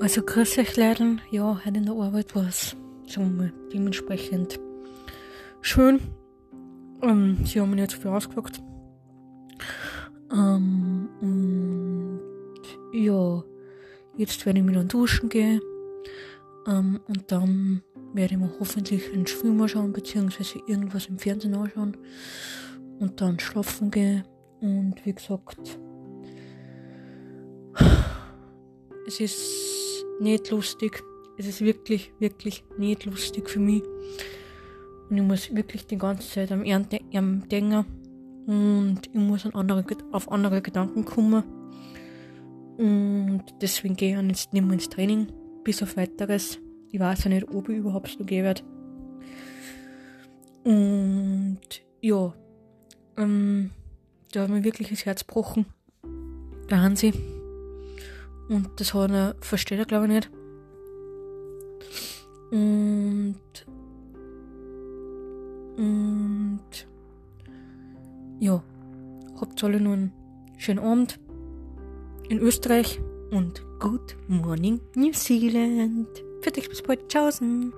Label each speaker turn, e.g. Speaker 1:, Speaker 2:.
Speaker 1: Also grüß euch Leute. Ja, heute in der Arbeit war es sagen wir, dementsprechend schön. Ähm, sie haben mich nicht so viel ausgefragt. Ähm, und ja, jetzt werde ich mich dann duschen gehen. Ähm, und dann werde ich mir hoffentlich einen Film anschauen, beziehungsweise irgendwas im Fernsehen anschauen. Und dann schlafen gehen. Und wie gesagt, es ist nicht lustig. Es ist wirklich, wirklich nicht lustig für mich. Und ich muss wirklich die ganze Zeit am Ernte am denken. Und ich muss an andere, auf andere Gedanken kommen. Und deswegen gehe ich jetzt nicht mehr ins Training. Bis auf weiteres. Ich weiß ja nicht, ob ich überhaupt so gehen werde. Und ja, ähm, da hat mir wirklich das Herz gebrochen. Der Hansi. Und das hat er, versteht er glaube ich nicht. Und, und ja, habt alle nur einen schönen Abend in Österreich und Good Morning New Zealand. Für dich bis bald. Tschaußen.